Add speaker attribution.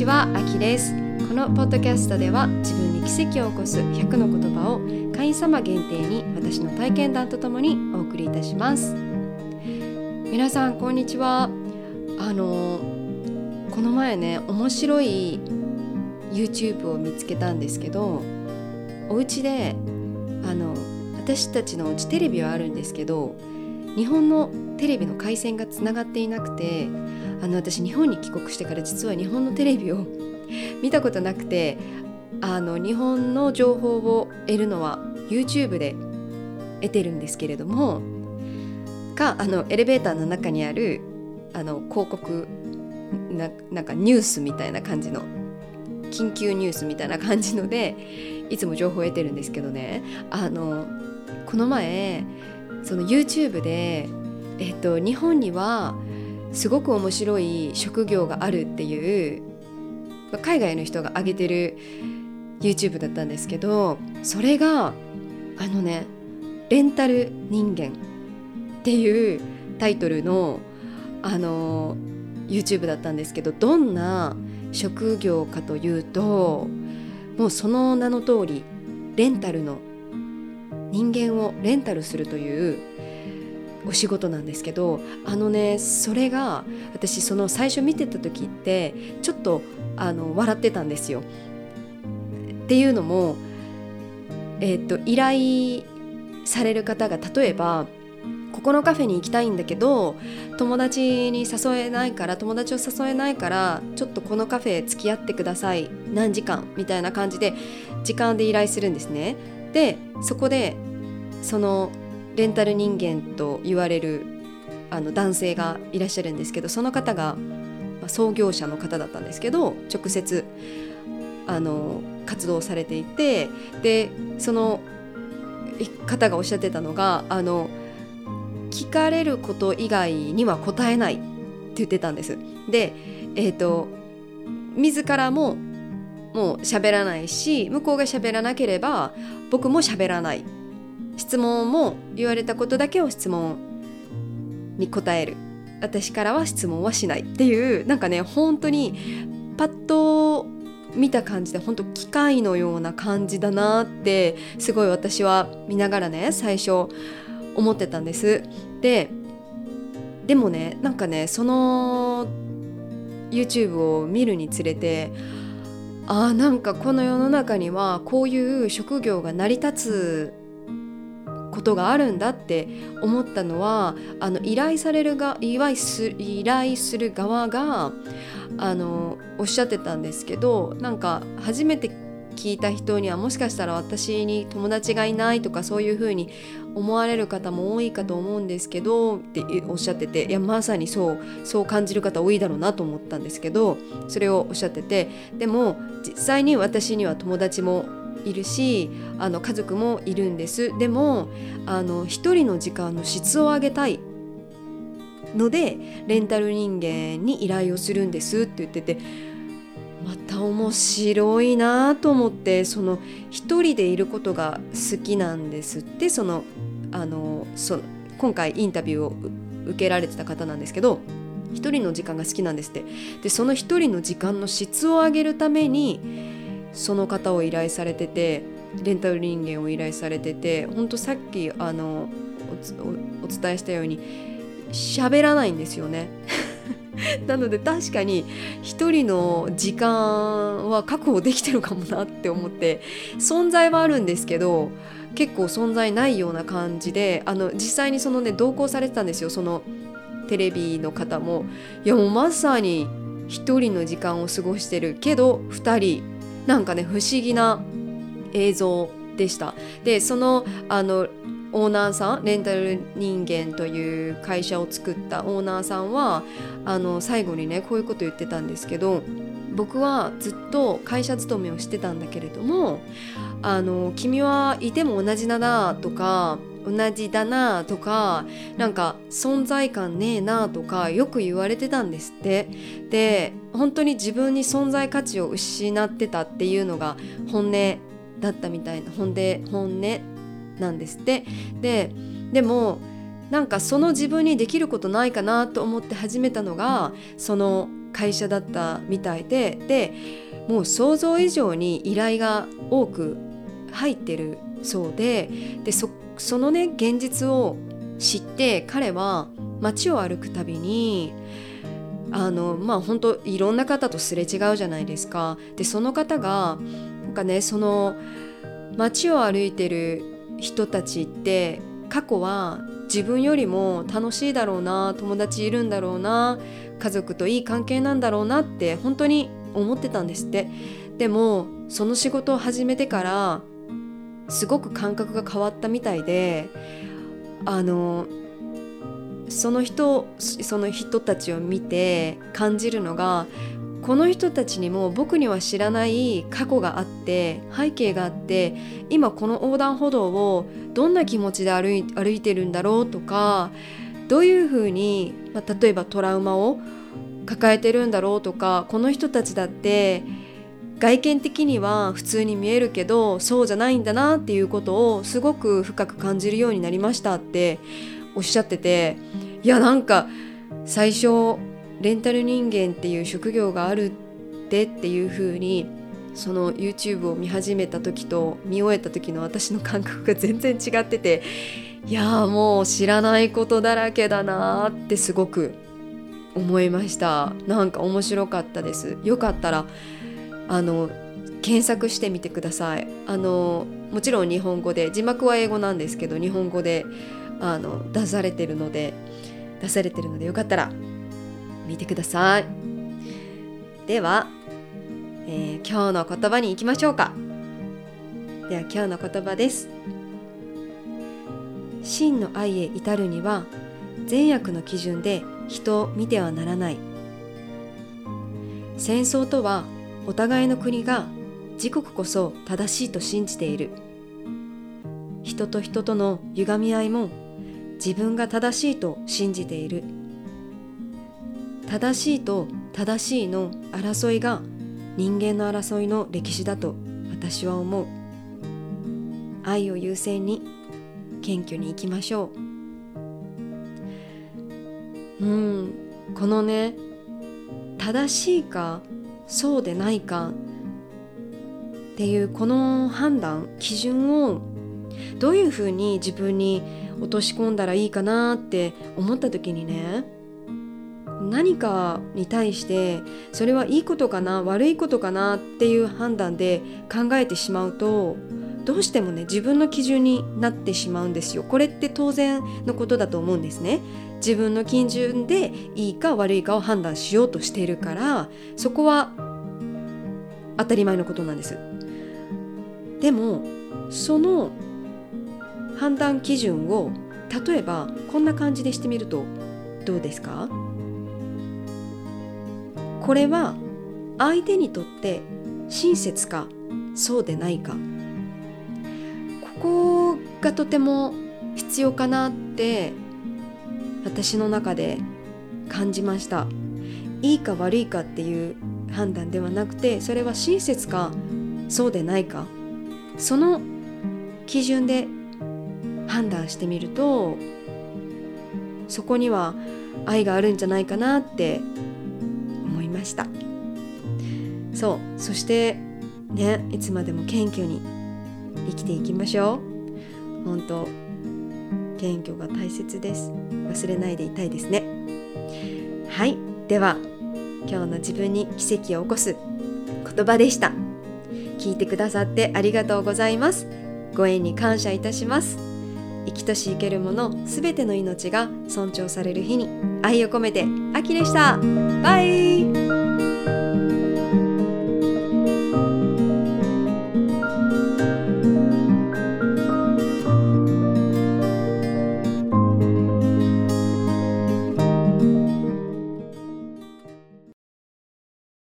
Speaker 1: ちは、あきです。このポッドキャストでは自分に奇跡を起こす100の言葉を会員様限定に私の体験談とともにお送りいたします。皆さんこんにちは。あのこの前ね面白い YouTube を見つけたんですけどお家であの私たちのうちテレビはあるんですけど日本のテレビの回線がつながっていなくてあの私日本に帰国してから実は日本のテレビを見たことなくてあの日本の情報を得るのは YouTube で得てるんですけれどもかあのエレベーターの中にあるあの広告ななんかニュースみたいな感じの緊急ニュースみたいな感じのでいつも情報を得てるんですけどね。あのこの前その YouTube で、えっと、日本にはすごく面白い職業があるっていう海外の人が上げてる YouTube だったんですけどそれがあのねレンタル人間っていうタイトルのあの YouTube だったんですけどどんな職業かというともうその名の通りレンタルの人間をレンタルするというお仕事なんですけどあのねそれが私その最初見てた時ってちょっとあの笑ってたんですよ。っていうのも、えー、っと依頼される方が例えばここのカフェに行きたいんだけど友達に誘えないから友達を誘えないからちょっとこのカフェ付き合ってください何時間みたいな感じで時間で依頼するんですね。でそこでそのレンタル人間と言われるあの男性がいらっしゃるんですけどその方が、ま、創業者の方だったんですけど直接あの活動されていてでその方がおっしゃってたのがあの聞かれること以外には答えないって言ってたんです。で、えーと、自らももう喋らないし向こうが喋らなければ僕も喋らない質問も言われたことだけを質問に答える私からは質問はしないっていうなんかね本当にパッと見た感じで本当機械のような感じだなってすごい私は見ながらね最初思ってたんです。ででもねなんかねその YouTube を見るにつれてあーなんかこの世の中にはこういう職業が成り立つことがあるんだって思ったのはあの依頼されるが依頼す依頼する側があのおっしゃってたんですけどなんか初めて聞いた人にはもしかしたら私に友達がいないとかそういうふうに思われる方も多いかと思うんですけどっておっしゃってていやまさにそうそう感じる方多いだろうなと思ったんですけどそれをおっしゃっててでも実際に私には友達もいるしあの家族もいるんです。でもあの一人の時間の質を上げたいのでレンタル人間に依頼をするんですって言っててまた面白いなと思ってその一人でいることが好きなんですってそのあのそ今回インタビューを受けられてた方なんですけど一人の時間が好きなんですって。でその一人の時間の質を上げるためにその方を依頼されててレンタル人間を依頼されててほんとさっきあのお伝えしたように喋らないんですよね。なので確かに一人の時間は確保できてるかもなって思って存在はあるんですけど結構存在ないような感じであの実際にそのね同行されてたんですよそのテレビの方も。いやもうまさに一人の時間を過ごしてるけど2人なんかね不思議な映像でした。でそのあのオーナーさんレンタル人間という会社を作ったオーナーさんはあの最後にねこういうこと言ってたんですけど僕はずっと会社勤めをしてたんだけれどもあの君はいても同じだなとか同じだなとかなんか存在感ねえなとかよく言われてたんですって。で本当に自分に存在価値を失ってたっていうのが本音だったみたいな本音本音なんですって。ででもなんかその自分にできることないかなと思って始めたのがその会社だったみたいで。でもう想像以上に依頼が多く入ってるそうで。でそそのね現実を知って彼は街を歩くたびにあのまあ本当いろんな方とすれ違うじゃないですか。でその方がなんかねその街を歩いてる人たちって過去は自分よりも楽しいだろうな友達いるんだろうな家族といい関係なんだろうなって本当に思ってたんですってでもその仕事を始めてからすごく感覚が変わったみたいであのその人その人たちを見て感じるのがこの人たちにも僕には知らない過去があって背景があって今この横断歩道をどんな気持ちで歩い歩いてるんだろうとかどういうふうに、まあ、例えばトラウマを抱えてるんだろうとかこの人たちだって外見的には普通に見えるけどそうじゃないんだなっていうことをすごく深く感じるようになりましたっておっしゃってていやなんか最初レンタル人間っていう職業があるってっていう風にその YouTube を見始めた時と見終えた時の私の感覚が全然違ってていやもう知らないことだらけだなーってすごく思いました。なんか面白かったです。よかったらあの検索してみてください。あのもちろん日本語で字幕は英語なんですけど日本語であの出されてるので出されてるのでよかったら見てください。では、えー、今日の言葉に行きましょうか。では今日の言葉です。真の愛へ至るには善悪の基準で人を見てはならない。戦争とはお互いの国が自国こそ正しいと信じている。人と人との歪み合いも自分が正しいと信じている。正しいと正しいの争いが人間の争いの歴史だと私は思う。愛を優先に謙虚に生きましょう。うんこのね正しいかそうでないかっていうこの判断基準をどういうふうに自分に落とし込んだらいいかなって思った時にね何かに対してそれはいいことかな悪いことかなっていう判断で考えてしまうとどうしてもね自分の基準になってしまうんですよ。これって当然のことだと思うんですね。自分の基準でいいか悪いかを判断しようとしているからそこは当たり前のことなんです。でもその判断基準を例えばこんな感じでしてみるとどうですか？これは相手にとって親切かそうでないか。ここがとても必要かなって私の中で感じました。いいか悪いかっていう判断ではなくてそれは親切かそうでないかその基準で判断してみるとそこには愛があるんじゃないかなって思いました。そうそしてねいつまでも謙虚にきていきましょう。本当謙虚が大切です。忘れないでいたいですね。はい。では今日の自分に奇跡を起こす言葉でした。聞いてくださってありがとうございます。ご縁に感謝いたします。生きとし生けるものすべての命が尊重される日に愛を込めて秋でした。バイ。